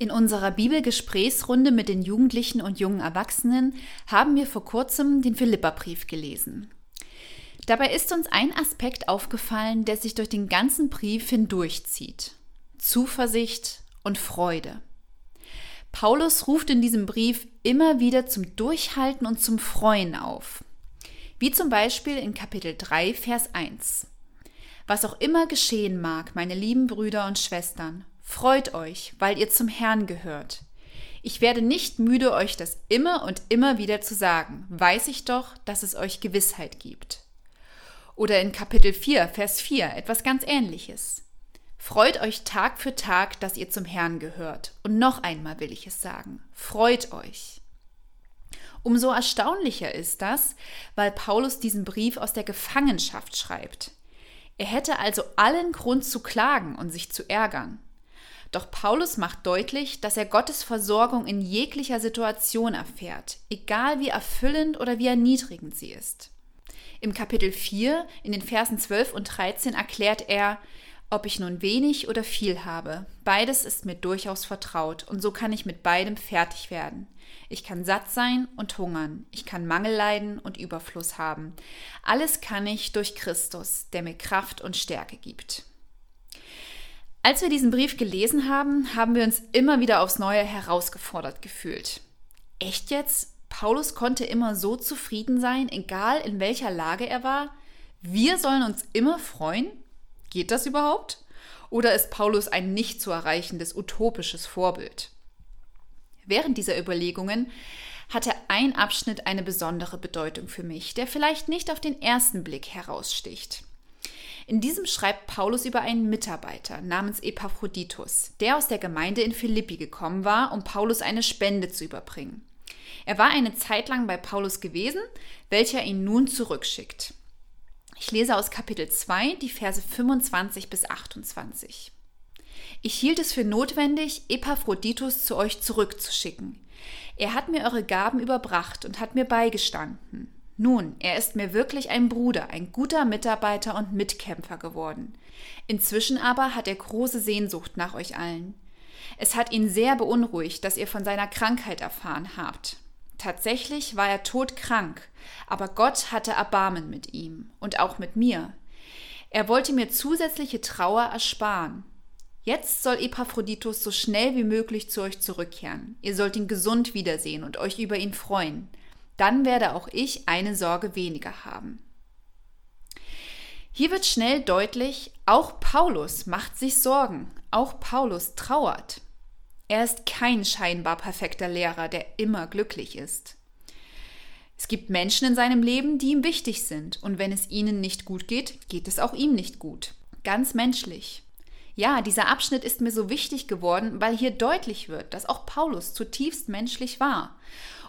In unserer Bibelgesprächsrunde mit den Jugendlichen und jungen Erwachsenen haben wir vor kurzem den Philipperbrief gelesen. Dabei ist uns ein Aspekt aufgefallen, der sich durch den ganzen Brief hindurchzieht. Zuversicht und Freude. Paulus ruft in diesem Brief immer wieder zum Durchhalten und zum Freuen auf. Wie zum Beispiel in Kapitel 3, Vers 1. Was auch immer geschehen mag, meine lieben Brüder und Schwestern, Freut euch, weil ihr zum Herrn gehört. Ich werde nicht müde, euch das immer und immer wieder zu sagen. Weiß ich doch, dass es euch Gewissheit gibt. Oder in Kapitel 4, Vers 4 etwas ganz ähnliches. Freut euch Tag für Tag, dass ihr zum Herrn gehört. Und noch einmal will ich es sagen. Freut euch. Umso erstaunlicher ist das, weil Paulus diesen Brief aus der Gefangenschaft schreibt. Er hätte also allen Grund zu klagen und sich zu ärgern. Doch Paulus macht deutlich, dass er Gottes Versorgung in jeglicher Situation erfährt, egal wie erfüllend oder wie erniedrigend sie ist. Im Kapitel 4, in den Versen 12 und 13 erklärt er, ob ich nun wenig oder viel habe, beides ist mir durchaus vertraut, und so kann ich mit beidem fertig werden. Ich kann satt sein und hungern, ich kann Mangel leiden und Überfluss haben. Alles kann ich durch Christus, der mir Kraft und Stärke gibt. Als wir diesen Brief gelesen haben, haben wir uns immer wieder aufs Neue herausgefordert gefühlt. Echt jetzt? Paulus konnte immer so zufrieden sein, egal in welcher Lage er war? Wir sollen uns immer freuen? Geht das überhaupt? Oder ist Paulus ein nicht zu erreichendes utopisches Vorbild? Während dieser Überlegungen hatte ein Abschnitt eine besondere Bedeutung für mich, der vielleicht nicht auf den ersten Blick heraussticht. In diesem schreibt Paulus über einen Mitarbeiter namens Epaphroditus, der aus der Gemeinde in Philippi gekommen war, um Paulus eine Spende zu überbringen. Er war eine Zeit lang bei Paulus gewesen, welcher ihn nun zurückschickt. Ich lese aus Kapitel 2 die Verse 25 bis 28. Ich hielt es für notwendig, Epaphroditus zu euch zurückzuschicken. Er hat mir eure Gaben überbracht und hat mir beigestanden. Nun, er ist mir wirklich ein Bruder, ein guter Mitarbeiter und Mitkämpfer geworden. Inzwischen aber hat er große Sehnsucht nach euch allen. Es hat ihn sehr beunruhigt, dass ihr von seiner Krankheit erfahren habt. Tatsächlich war er todkrank, aber Gott hatte Erbarmen mit ihm und auch mit mir. Er wollte mir zusätzliche Trauer ersparen. Jetzt soll Epaphroditus so schnell wie möglich zu euch zurückkehren. Ihr sollt ihn gesund wiedersehen und euch über ihn freuen dann werde auch ich eine Sorge weniger haben. Hier wird schnell deutlich, auch Paulus macht sich Sorgen, auch Paulus trauert. Er ist kein scheinbar perfekter Lehrer, der immer glücklich ist. Es gibt Menschen in seinem Leben, die ihm wichtig sind, und wenn es ihnen nicht gut geht, geht es auch ihm nicht gut. Ganz menschlich. Ja, dieser Abschnitt ist mir so wichtig geworden, weil hier deutlich wird, dass auch Paulus zutiefst menschlich war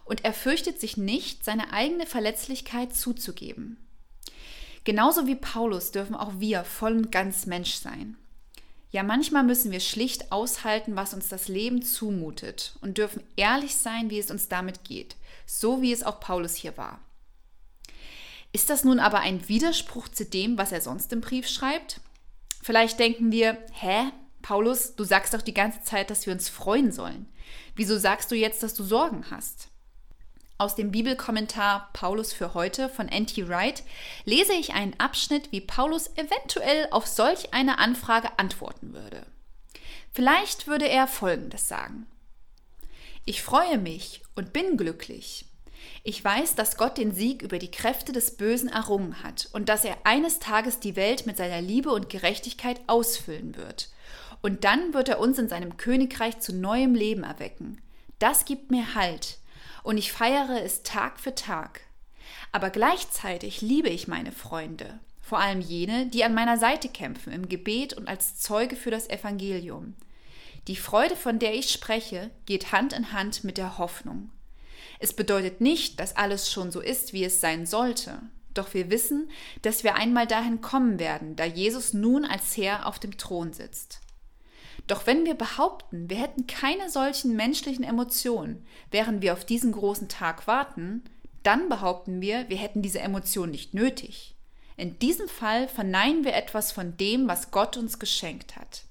und er fürchtet sich nicht, seine eigene Verletzlichkeit zuzugeben. Genauso wie Paulus dürfen auch wir voll und ganz Mensch sein. Ja, manchmal müssen wir schlicht aushalten, was uns das Leben zumutet und dürfen ehrlich sein, wie es uns damit geht, so wie es auch Paulus hier war. Ist das nun aber ein Widerspruch zu dem, was er sonst im Brief schreibt? Vielleicht denken wir, hä, Paulus, du sagst doch die ganze Zeit, dass wir uns freuen sollen. Wieso sagst du jetzt, dass du Sorgen hast? Aus dem Bibelkommentar Paulus für heute von N.T. Wright lese ich einen Abschnitt, wie Paulus eventuell auf solch eine Anfrage antworten würde. Vielleicht würde er Folgendes sagen. Ich freue mich und bin glücklich. Ich weiß, dass Gott den Sieg über die Kräfte des Bösen errungen hat und dass er eines Tages die Welt mit seiner Liebe und Gerechtigkeit ausfüllen wird. Und dann wird er uns in seinem Königreich zu neuem Leben erwecken. Das gibt mir Halt, und ich feiere es Tag für Tag. Aber gleichzeitig liebe ich meine Freunde, vor allem jene, die an meiner Seite kämpfen im Gebet und als Zeuge für das Evangelium. Die Freude, von der ich spreche, geht Hand in Hand mit der Hoffnung. Es bedeutet nicht, dass alles schon so ist, wie es sein sollte. Doch wir wissen, dass wir einmal dahin kommen werden, da Jesus nun als Herr auf dem Thron sitzt. Doch wenn wir behaupten, wir hätten keine solchen menschlichen Emotionen, während wir auf diesen großen Tag warten, dann behaupten wir, wir hätten diese Emotionen nicht nötig. In diesem Fall verneinen wir etwas von dem, was Gott uns geschenkt hat.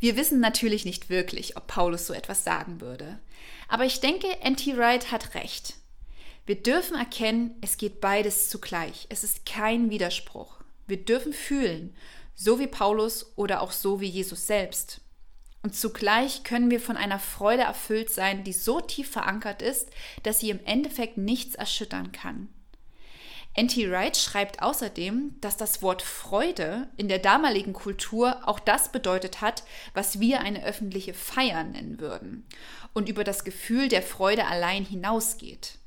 Wir wissen natürlich nicht wirklich, ob Paulus so etwas sagen würde. Aber ich denke, N.T. Wright hat recht. Wir dürfen erkennen, es geht beides zugleich. Es ist kein Widerspruch. Wir dürfen fühlen, so wie Paulus oder auch so wie Jesus selbst. Und zugleich können wir von einer Freude erfüllt sein, die so tief verankert ist, dass sie im Endeffekt nichts erschüttern kann. N.T. Wright schreibt außerdem, dass das Wort Freude in der damaligen Kultur auch das bedeutet hat, was wir eine öffentliche Feier nennen würden und über das Gefühl der Freude allein hinausgeht.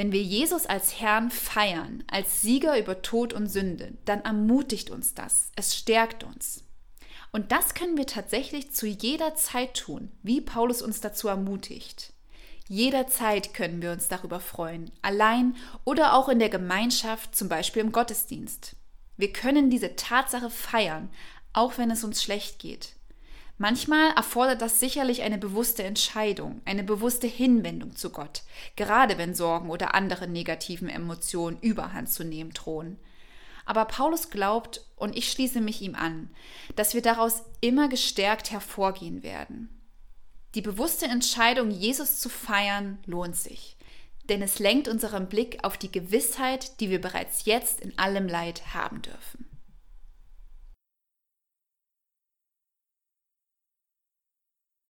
Wenn wir Jesus als Herrn feiern, als Sieger über Tod und Sünde, dann ermutigt uns das, es stärkt uns. Und das können wir tatsächlich zu jeder Zeit tun, wie Paulus uns dazu ermutigt. Jederzeit können wir uns darüber freuen, allein oder auch in der Gemeinschaft, zum Beispiel im Gottesdienst. Wir können diese Tatsache feiern, auch wenn es uns schlecht geht. Manchmal erfordert das sicherlich eine bewusste Entscheidung, eine bewusste Hinwendung zu Gott, gerade wenn Sorgen oder andere negativen Emotionen überhand zu nehmen drohen. Aber Paulus glaubt, und ich schließe mich ihm an, dass wir daraus immer gestärkt hervorgehen werden. Die bewusste Entscheidung, Jesus zu feiern, lohnt sich, denn es lenkt unseren Blick auf die Gewissheit, die wir bereits jetzt in allem Leid haben dürfen.